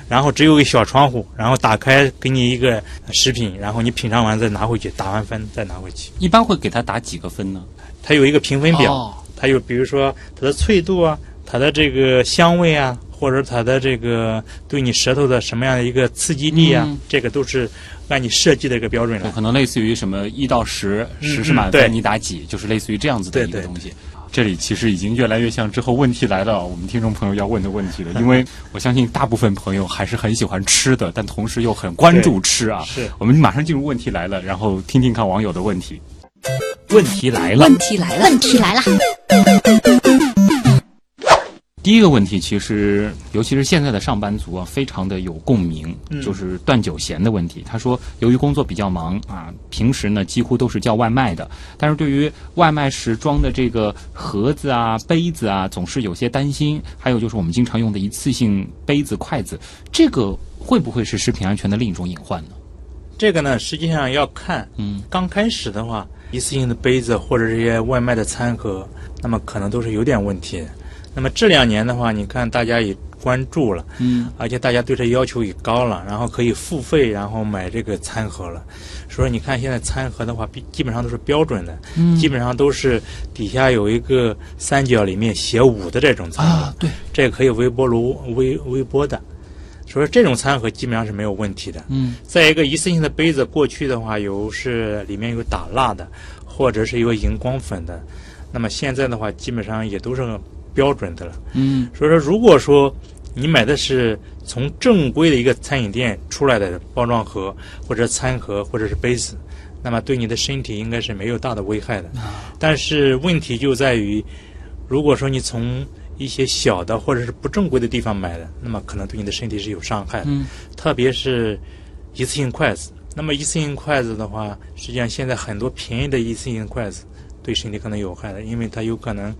Speaker 1: 然后只有一个小窗户，然后打开给你一个食品，然后你品尝完再拿回去，打完分再拿回去。
Speaker 2: 一般会给它打几个分呢？
Speaker 1: 它有一个评分表，
Speaker 2: 哦
Speaker 1: 它有比如说它的脆度啊，它的这个香味啊，或者它的这个对你舌头的什么样的一个刺激力啊，
Speaker 2: 嗯
Speaker 1: 这个都是按你设计的一个标准来。
Speaker 2: 可能类似于什么一到十，
Speaker 1: 嗯
Speaker 2: 十是满
Speaker 1: 对
Speaker 2: 分，你打几，就是类似于这样子的一个
Speaker 1: 对对
Speaker 2: 东西。这里其实已经越来越像之后问题来了，我们听众朋友要问的问题了，因为 我相信大部分朋友还是很喜欢吃的，但同时又很关注吃啊。
Speaker 1: 是。
Speaker 2: 我们马上进入问题来了，然后听听看网友的问题。问题来了，
Speaker 4: 问题来了，
Speaker 3: 问题来了，
Speaker 2: 第一个问题，其实尤其是现在的上班族啊，非常的有共鸣，
Speaker 1: 嗯
Speaker 2: 就是断酒闲的问题。他说，由于工作比较忙啊，平时呢几乎都是叫外卖的，但是对于外卖时装的这个盒子啊、杯子啊，总是有些担心。还有就是我们经常用的一次性杯子、筷子，这个会不会是食品安全的另一种隐患呢？
Speaker 1: 这个呢，实际上要看，
Speaker 2: 嗯，
Speaker 1: 刚开始的话，一次性的杯子或者这些外卖的餐盒，那么可能都是有点问题的。那么这两年的话，你看大家也关注了，
Speaker 2: 嗯，
Speaker 1: 而且大家对这要求也高了，然后可以付费，然后买这个餐盒了。所以你看现在餐盒的话，基基本上都是标准的，
Speaker 2: 嗯
Speaker 1: 基本上都是底下有一个三角里面写五的这种餐盒，
Speaker 2: 啊，对，
Speaker 1: 这个可以微波炉微微波的。所以这种餐盒基本上是没有问题的。
Speaker 2: 嗯
Speaker 1: 再一个一次性的杯子，过去的话有是里面有打蜡的，或者是有荧光粉的，那么现在的话基本上也都是标准的了。
Speaker 2: 嗯
Speaker 1: 所以说，如果说你买的是从正规的一个餐饮店出来的包装盒，或者餐盒，或者是杯子，那么对你的身体应该是没有大的危害的。但是问题就在于，如果说你从一些小的或者是不正规的地方买的，那么可能对你的身体是有伤害的。
Speaker 2: 嗯
Speaker 1: 特别是一次性筷子。那么一次性筷子的话，实际上现在很多便宜的一次性筷子对身体可能有害的，因为它有可能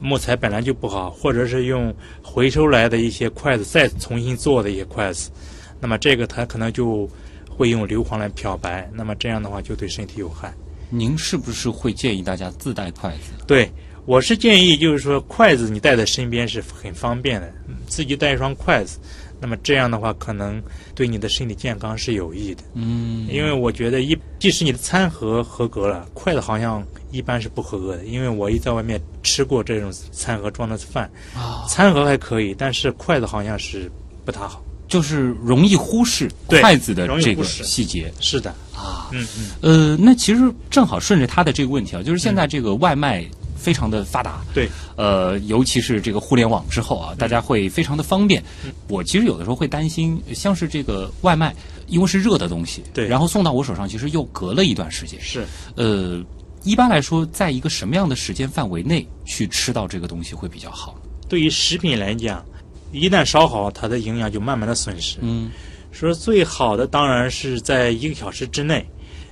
Speaker 1: 木材本来就不好，或者是用回收来的一些筷子再重新做的一些筷子，那么这个它可能就会用硫磺来漂白，那么这样的话就对身体有害。
Speaker 2: 您是不是会建议大家自带筷子？
Speaker 1: 对，我是建议就是说筷子你带在身边是很方便的，嗯自己带一双筷子，那么这样的话可能对你的身体健康是有益的。
Speaker 2: 嗯，
Speaker 1: 因为我觉得一，即使你的餐盒合格了，筷子好像一般是不合格的。因为我一在外面吃过这种餐盒装的饭，
Speaker 2: 啊，
Speaker 1: 餐盒还可以，但是筷子好像是不太好。
Speaker 2: 就是容易忽视筷子的这个细节
Speaker 1: 是的，
Speaker 2: 啊。
Speaker 1: 嗯嗯，
Speaker 2: 呃，那其实正好顺着他的这个问题啊，就是现在这个外卖非常的发达，
Speaker 1: 对，
Speaker 2: 呃，尤其是这个互联网之后啊，大家会非常的方便。
Speaker 1: 嗯
Speaker 2: 我其实有的时候会担心，像是这个外卖，因为是热的东西，
Speaker 1: 对
Speaker 2: 然后送到我手上，其实又隔了一段时间。
Speaker 1: 是。
Speaker 2: 呃，一般来说，在一个什么样的时间范围内去吃到这个东西会比较好？
Speaker 1: 对于食品来讲，一旦烧好，它的营养就慢慢的损失。
Speaker 2: 嗯
Speaker 1: 说最好的当然是在一个小时之内，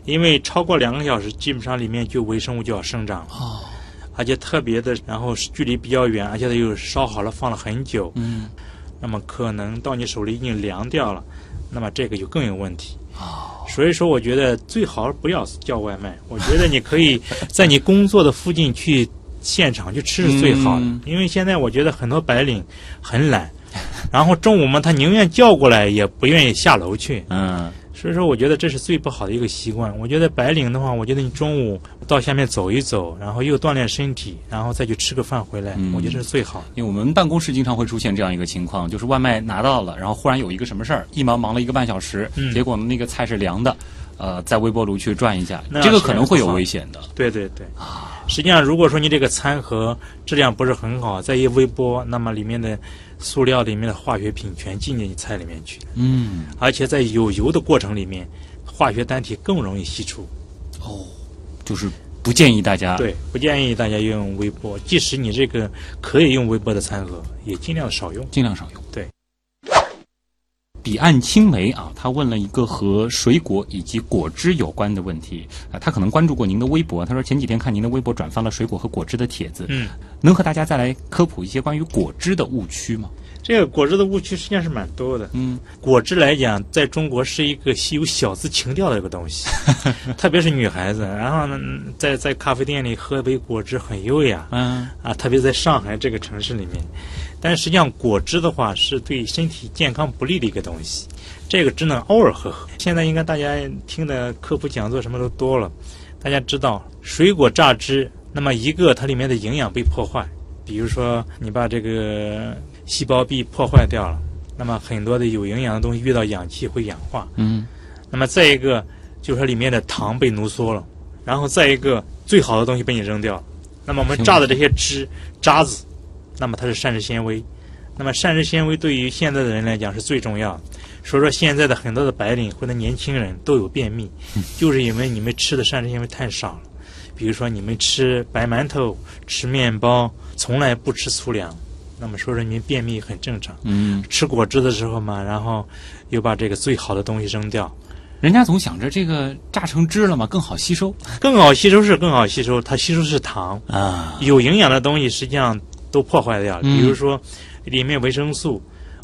Speaker 1: 因为超过两个小时，基本上里面就微生物就要生长了。
Speaker 2: 哦，
Speaker 1: 而且特别的，然后距离比较远，而且它又烧好了放了很久，
Speaker 2: 嗯
Speaker 1: 那么可能到你手里已经凉掉了，那么这个就更有问题。
Speaker 2: 哦，
Speaker 1: 所以说，我觉得最好不要叫外卖。我觉得你可以在你工作的附近去现场去吃是最好的，
Speaker 2: 嗯
Speaker 1: 因为现在我觉得很多白领很懒，然后中午嘛，他宁愿叫过来，也不愿意下楼去。
Speaker 2: 嗯
Speaker 1: 所以说，我觉得这是最不好的一个习惯。我觉得白领的话，我觉得你中午到下面走一走，然后又锻炼身体，然后再去吃个饭回来，
Speaker 2: 嗯
Speaker 1: 我觉得这是最好。
Speaker 2: 因为我们办公室经常会出现这样一个情况，就是外卖拿到了，然后忽然有一个什么事儿，一忙忙了一个半小时，
Speaker 1: 嗯
Speaker 2: 结果呢那个菜是凉的，呃，在微波炉去转一下，
Speaker 1: 那
Speaker 2: 这个可能会有危险的。
Speaker 1: 对对对，实际上如果说你这个餐盒质量不是很好，再一微波，那么里面的塑料里面的化学品全进进菜里面去，
Speaker 2: 嗯，
Speaker 1: 而且在有油的过程里面，化学单体更容易析出。
Speaker 2: 哦，就是不建议大家
Speaker 1: 对，不建议大家用微波，即使你这个可以用微波的餐盒，也尽量少用。
Speaker 2: 尽量少用。
Speaker 1: 对。
Speaker 2: 彼岸青梅啊，他问了一个和水果以及果汁有关的问题啊，他可能关注过您的微博。他说前几天看您的微博转发了水果和果汁的帖子，
Speaker 1: 嗯，
Speaker 2: 能和大家再来科普一些关于果汁的误区吗？
Speaker 1: 这个果汁的误区实际上是蛮多的。
Speaker 2: 嗯，
Speaker 1: 果汁来讲，在中国是一个有小资情调的一个东西，特别是女孩子，然后呢，在在咖啡店里喝杯果汁很优雅。
Speaker 2: 嗯
Speaker 1: 啊，特别在上海这个城市里面，但实际上果汁的话是对身体健康不利的一个东西，这个只能偶尔喝喝。现在应该大家听的科普讲座什么都多了，大家知道水果榨汁，那么一个它里面的营养被破坏，比如说你把这个细胞壁破坏掉了，那么很多的有营养的东西遇到氧气会氧化，
Speaker 2: 嗯
Speaker 1: 那么再一个就是里面的糖被浓缩了，然后再一个最好的东西被你扔掉了。那么我们榨的这些汁渣子，那么它是膳食纤维，那么膳食纤维对于现在的人来讲是最重要。所以说现在的很多的白领或者年轻人都有便秘，就是因为你们吃的膳食纤维太少了。比如说你们吃白馒头、吃面包，从来不吃粗粮，那么说说你们便秘很正常。
Speaker 2: 嗯，
Speaker 1: 吃果汁的时候嘛，然后又把这个最好的东西扔掉，
Speaker 2: 人家总想着这个榨成汁了嘛，更好吸收
Speaker 1: 更好吸收是更好吸收，它吸收是糖，
Speaker 2: 啊。
Speaker 1: 有营养的东西实际上都破坏掉比如说里面维生素，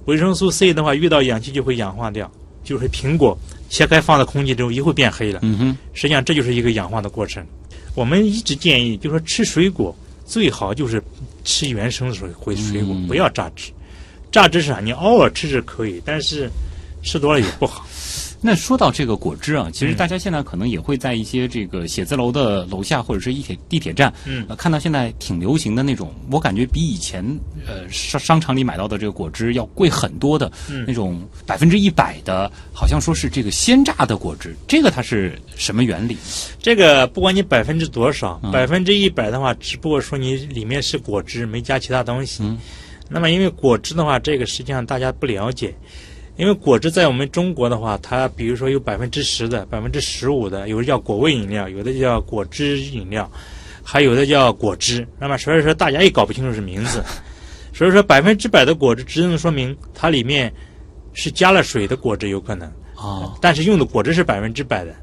Speaker 1: 维生素 C 的话遇到氧气就会氧化掉，就是苹果切开放到空气中一会变黑了，
Speaker 2: 嗯哼，
Speaker 1: 实际上这就是一个氧化的过程。我们一直建议，就是说吃水果最好就是吃原生的水回水果，
Speaker 2: 嗯
Speaker 1: 不要榨汁。榨汁是啥？你偶尔吃是可以，但是吃多了也不好。
Speaker 2: 那说到这个果汁啊，其实
Speaker 1: 嗯
Speaker 2: 大家现在可能也会在一些这个写字楼的楼下或者是地铁地铁站，
Speaker 1: 嗯
Speaker 2: 呃，看到现在挺流行的那种，我感觉比以前呃商商场里买到的这个果汁要贵很多的、
Speaker 1: 嗯
Speaker 2: 那种百分之一百的，好像说是这个鲜榨的果汁，这个它是什么原理？
Speaker 1: 这个不管你百分之多少
Speaker 2: 嗯，
Speaker 1: 百分之一百的话，只不过说你里面是果汁，没加其他东西。
Speaker 2: 嗯
Speaker 1: 那么因为果汁的话，这个实际上大家不了解，因为果汁在我们中国的话，它比如说有百分之十的、百分之十五的，有的叫果味饮料，有的叫果汁饮料，还有的叫果汁。那么所以说大家也搞不清楚是名字，所以说百分之百的果汁只能说明它里面是加了水的果汁有可能。
Speaker 2: 哦，
Speaker 1: 但是用的果汁是百分之百的，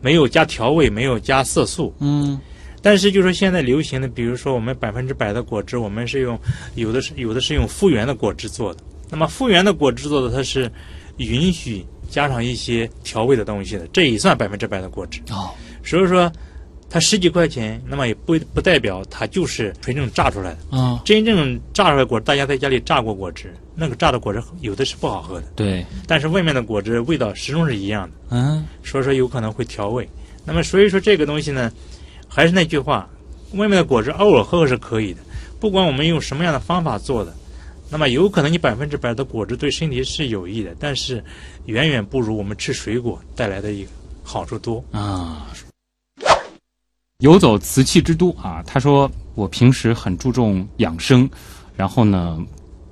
Speaker 1: 没有加调味，没有加色素。
Speaker 2: 嗯
Speaker 1: 但是就是说现在流行的，比如说我们百分之百的果汁，我们是用有的是有的是用复原的果汁做的。那么复原的果汁做的，它是允许加上一些调味的东西的，这也算百分之百的果汁。
Speaker 2: 哦，
Speaker 1: 所以说，它十几块钱，那么也不不代表它就是纯正榨出来的。
Speaker 2: 啊，
Speaker 1: 真正榨出来果汁，大家在家里榨过果汁，那个榨的果汁有的是不好喝的，
Speaker 2: 对，
Speaker 1: 但是外面的果汁味道始终是一样的。
Speaker 2: 嗯
Speaker 1: 所以说有可能会调味。那么所以说这个东西呢，还是那句话，外面的果汁偶尔喝喝是可以的，不管我们用什么样的方法做的，那么有可能你百分之百的果汁对身体是有益的，但是远远不如我们吃水果带来的一个好处多。
Speaker 2: 啊。游走瓷器之都啊，他说我平时很注重养生，然后呢，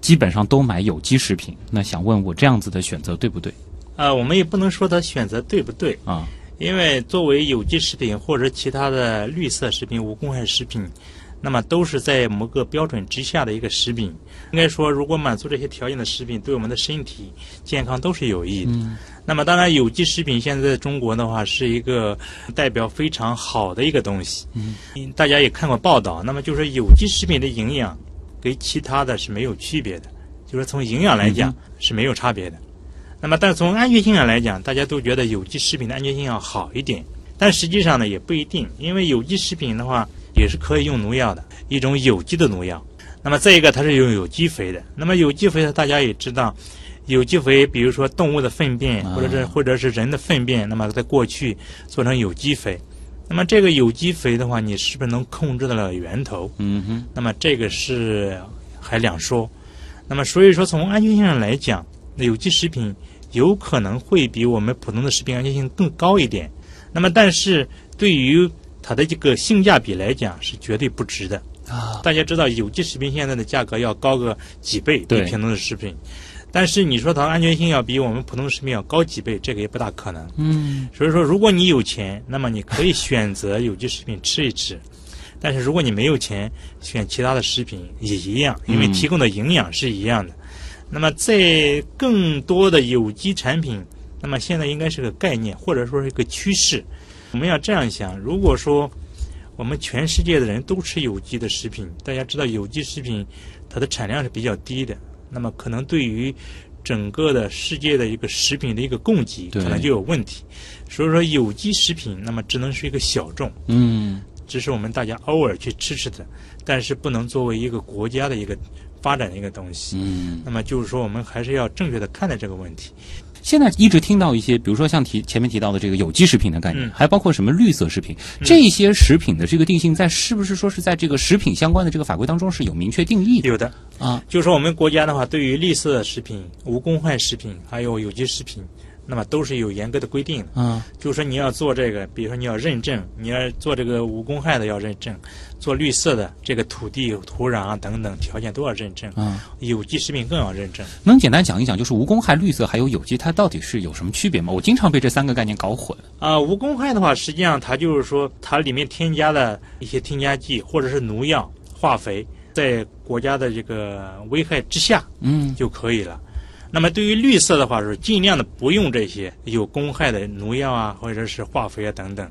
Speaker 2: 基本上都买有机食品。那想问我这样子的选择对不对
Speaker 1: 啊、我们也不能说他选择对不对，
Speaker 2: 啊？
Speaker 1: 因为作为有机食品或者其他的绿色食品、无公害食品，那么都是在某个标准之下的一个食品。应该说，如果满足这些条件的食品，对我们的身体健康都是有益的。
Speaker 2: 嗯
Speaker 1: 那么，当然，有机食品现在在中国的话是一个代表非常好的一个东西。
Speaker 2: 嗯，
Speaker 1: 大家也看过报道，那么就是有机食品的营养跟其他的是没有区别的，就是从营养来讲是没有差别的。那么，但是从安全性上来讲，大家都觉得有机食品的安全性要好一点，但实际上呢也不一定，因为有机食品的话也是可以用农药的，一种有机的农药。那么再一个，它是用有机肥的。那么有机肥呢，大家也知道，有机肥，比如说动物的粪便，
Speaker 2: 啊
Speaker 1: 或者是或者是人的粪便，那么在过去做成有机肥。那么这个有机肥的话，你是不是能控制得了源头？
Speaker 2: 嗯哼，
Speaker 1: 那么这个是还两说。那么所以说，从安全性上来讲，那有机食品有可能会比我们普通的食品安全性更高一点。那么但是对于它的这个性价比来讲，是绝对不值的。
Speaker 2: 啊，
Speaker 1: 大家知道，有机食品现在的价格要高个几倍，
Speaker 2: 对
Speaker 1: 比普通的食品。但是你说它安全性要比我们普通食品要高几倍，这个也不大可能。
Speaker 2: 嗯
Speaker 1: 所以说，如果你有钱，那么你可以选择有机食品吃一吃。但是如果你没有钱，选其他的食品也一样，因为
Speaker 2: 嗯
Speaker 1: 提供的营养是一样的。那么在更多的有机产品，那么现在应该是个概念，或者说是一个趋势。我们要这样想：如果说我们全世界的人都吃有机的食品，大家知道有机食品它的产量是比较低的，那么可能对于整个的世界的一个食品的一个供给可能就有问题。所以说，有机食品那么只能是一个小众，
Speaker 2: 嗯
Speaker 1: 只是我们大家偶尔去吃吃的，但是不能作为一个国家的一个发展的一个东西。
Speaker 2: 嗯。
Speaker 1: 那么就是说，我们还是要正确的看待这个问题。
Speaker 2: 现在一直听到一些，比如说像提前面提到的这个有机食品的概念，
Speaker 1: 嗯。
Speaker 2: 还包括什么绿色食品，这些食品的这个定性在是不是说是在这个食品相关的这个法规当中是有明确定义的？
Speaker 1: 有的，
Speaker 2: 啊？
Speaker 1: 就是说我们国家的话，对于绿色食品、无公害食品还有有机食品，那么都是有严格的规定的。
Speaker 2: 啊
Speaker 1: 就是说你要做这个，比如说你要认证，你要做这个无公害的要认证，做绿色的这个土地、土壤啊等等条件都要认证，
Speaker 2: 啊，
Speaker 1: 有机食品更要认证。
Speaker 2: 能简单讲一讲，就是无公害、绿色还有有机，它到底是有什么区别吗？我经常被这三个概念搞混。
Speaker 1: 啊、无公害的话，实际上它就是说它里面添加的一些添加剂或者是农药、化肥，在国家的这个危害之下
Speaker 2: 嗯
Speaker 1: 就可以了。那么对于绿色的话，是尽量的不用这些有公害的农药啊，或者是化肥啊等等。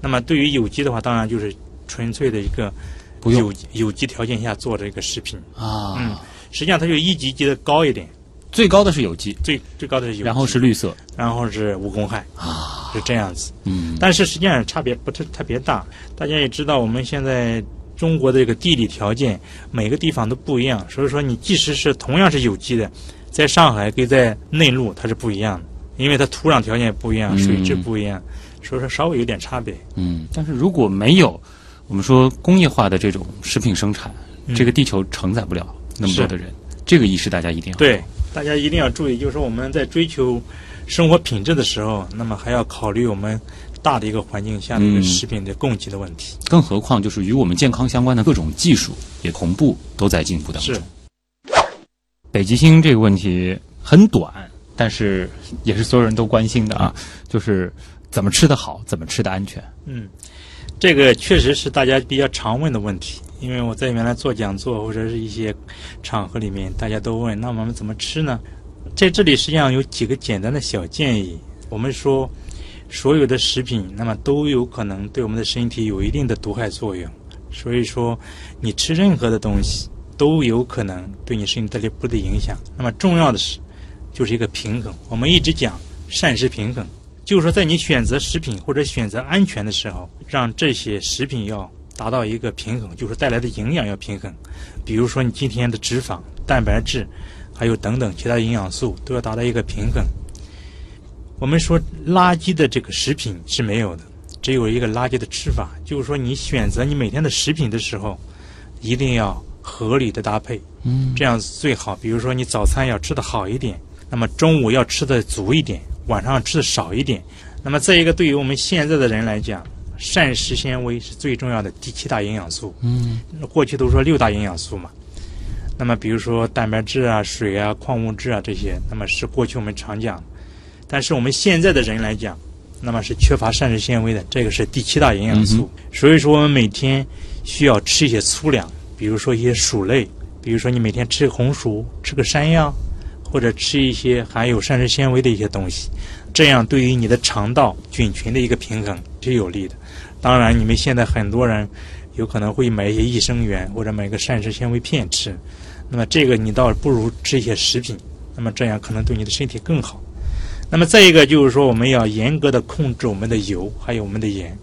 Speaker 1: 那么对于有机的话，当然就是纯粹的一个
Speaker 2: 不用。
Speaker 1: 有有机条件下做的一个食品。
Speaker 2: 啊，
Speaker 1: 嗯实际上它就一级级的高一点，
Speaker 2: 最高的是有机，
Speaker 1: 最最高的是有机，
Speaker 2: 然后是绿色。
Speaker 1: 然后是无公害，
Speaker 2: 啊，
Speaker 1: 是这样子。
Speaker 2: 嗯。
Speaker 1: 但是实际上差别不是特别大。大家也知道，我们现在中国的这个地理条件，每个地方都不一样，所以说你即使是同样是有机的，在上海跟在内陆它是不一样的，因为它土壤条件不一样，
Speaker 2: 嗯
Speaker 1: 水质不一样，所以说稍微有点差别。
Speaker 2: 嗯。但是如果没有我们说工业化的这种食品生产，
Speaker 1: 嗯
Speaker 2: 这个地球承载不了那么多的人，这个意识大家一定要
Speaker 1: 对，大家一定要注意，就是说我们在追求生活品质的时候，那么还要考虑我们大的一个环境下的一个
Speaker 2: 嗯
Speaker 1: 食品的供给的问题。
Speaker 2: 更何况就是与我们健康相关的各种技术也同步都在进步当中。
Speaker 1: 是，
Speaker 2: 北极星这个问题很短，但是也是所有人都关心的啊，就是怎么吃的好，怎么吃的安全。
Speaker 1: 嗯，这个确实是大家比较常问的问题，因为我在原来做讲座或者是一些场合里面，大家都问，那我们怎么吃呢？在这里实际上有几个简单的小建议。我们说，所有的食品，那么都有可能对我们的身体有一定的毒害作用，所以说你吃任何的东西都有可能对你身体带来不利的影响。那么重要的是，就是一个平衡。我们一直讲膳食平衡。就是说，在你选择食品或者选择安全的时候，让这些食品要达到一个平衡，就是带来的营养要平衡。比如说，你今天的脂肪、蛋白质，还有等等其他营养素都要达到一个平衡。我们说垃圾的这个食品是没有的，只有一个垃圾的吃法。就是说，你选择你每天的食品的时候，一定要合理的搭配，
Speaker 2: 嗯
Speaker 1: 这样最好。比如说，你早餐要吃的好一点，那么中午要吃的足一点，晚上吃的少一点。那么再一个，对于我们现在的人来讲，膳食纤维是最重要的第七大营养素。
Speaker 2: 嗯
Speaker 1: 过去都说六大营养素嘛。那么比如说蛋白质啊、水啊、矿物质啊这些，那么是过去我们常讲。但是我们现在的人来讲，那么是缺乏膳食纤维的，这个是第七大营养素。所以说我们每天需要吃一些粗粮，比如说一些薯类，比如说你每天吃红薯，吃个山药，或者吃一些含有膳食纤维的一些东西，这样对于你的肠道菌群的一个平衡是有利的。当然，你们现在很多人有可能会买一些益生元或者买个膳食纤维片吃，那么这个你倒不如吃一些食品，那么这样可能对你的身体更好。那么再一个就是说，我们要严格的控制我们的油还有我们的盐，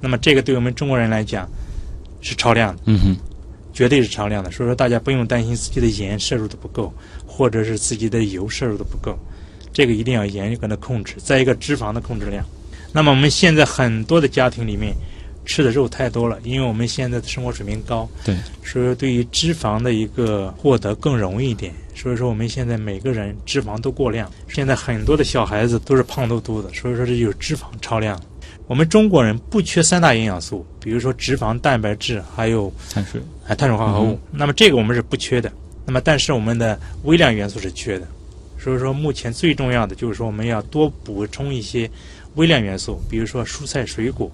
Speaker 1: 那么这个对我们中国人来讲是超量的。
Speaker 2: 嗯哼
Speaker 1: 绝对是超量的，所以说大家不用担心自己的盐摄入的不够，或者是自己的油摄入的不够，这个一定要严格的控制。再一个脂肪的控制量，那么我们现在很多的家庭里面吃的肉太多了，因为我们现在的生活水平高，
Speaker 2: 对，
Speaker 1: 所以说对于脂肪的一个获得更容易一点。所以说我们现在每个人脂肪都过量，现在很多的小孩子都是胖嘟嘟的，所以说这就是脂肪超量。我们中国人不缺三大营养素，比如说脂肪、蛋白质，还有
Speaker 2: 碳水
Speaker 1: 啊，碳水化合物。那么这个我们是不缺的。那么但是我们的微量元素是缺的，所以说目前最重要的就是说我们要多补充一些微量元素，比如说蔬菜水果，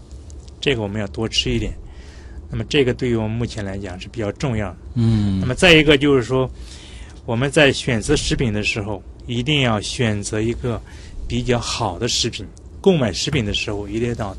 Speaker 1: 这个我们要多吃一点。那么这个对于我们目前来讲是比较重要的。
Speaker 2: 嗯
Speaker 1: 那么再一个就是说，我们在选择食品的时候，一定要选择一个比较好的食品。购买食品的时候，一定要到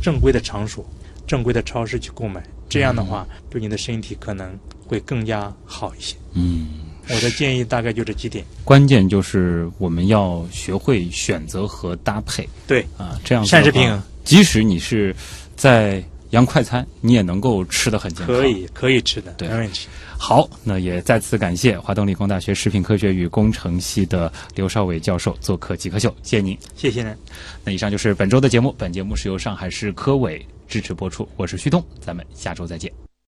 Speaker 1: 正规的场所、正规的超市去购买。这样的话，对你的身体可能会更加好一些。
Speaker 2: 嗯。
Speaker 1: 我的建议大概就这几点。
Speaker 2: 关键就是我们要学会选择和搭配
Speaker 1: 对，
Speaker 2: 啊，这样子
Speaker 1: 膳食平衡，
Speaker 2: 即使你是在洋快餐，你也能够吃得很健康。
Speaker 1: 可以可以吃的，
Speaker 2: 对
Speaker 1: 没问题。
Speaker 2: 好，那也再次感谢华东理工大学食品科学与工程系的刘少伟教授做客极客秀，谢谢您。
Speaker 1: 谢谢您。
Speaker 2: 那以上就是本周的节目，本节目是由上海市科委支持播出，我是旭东，咱们下周再见。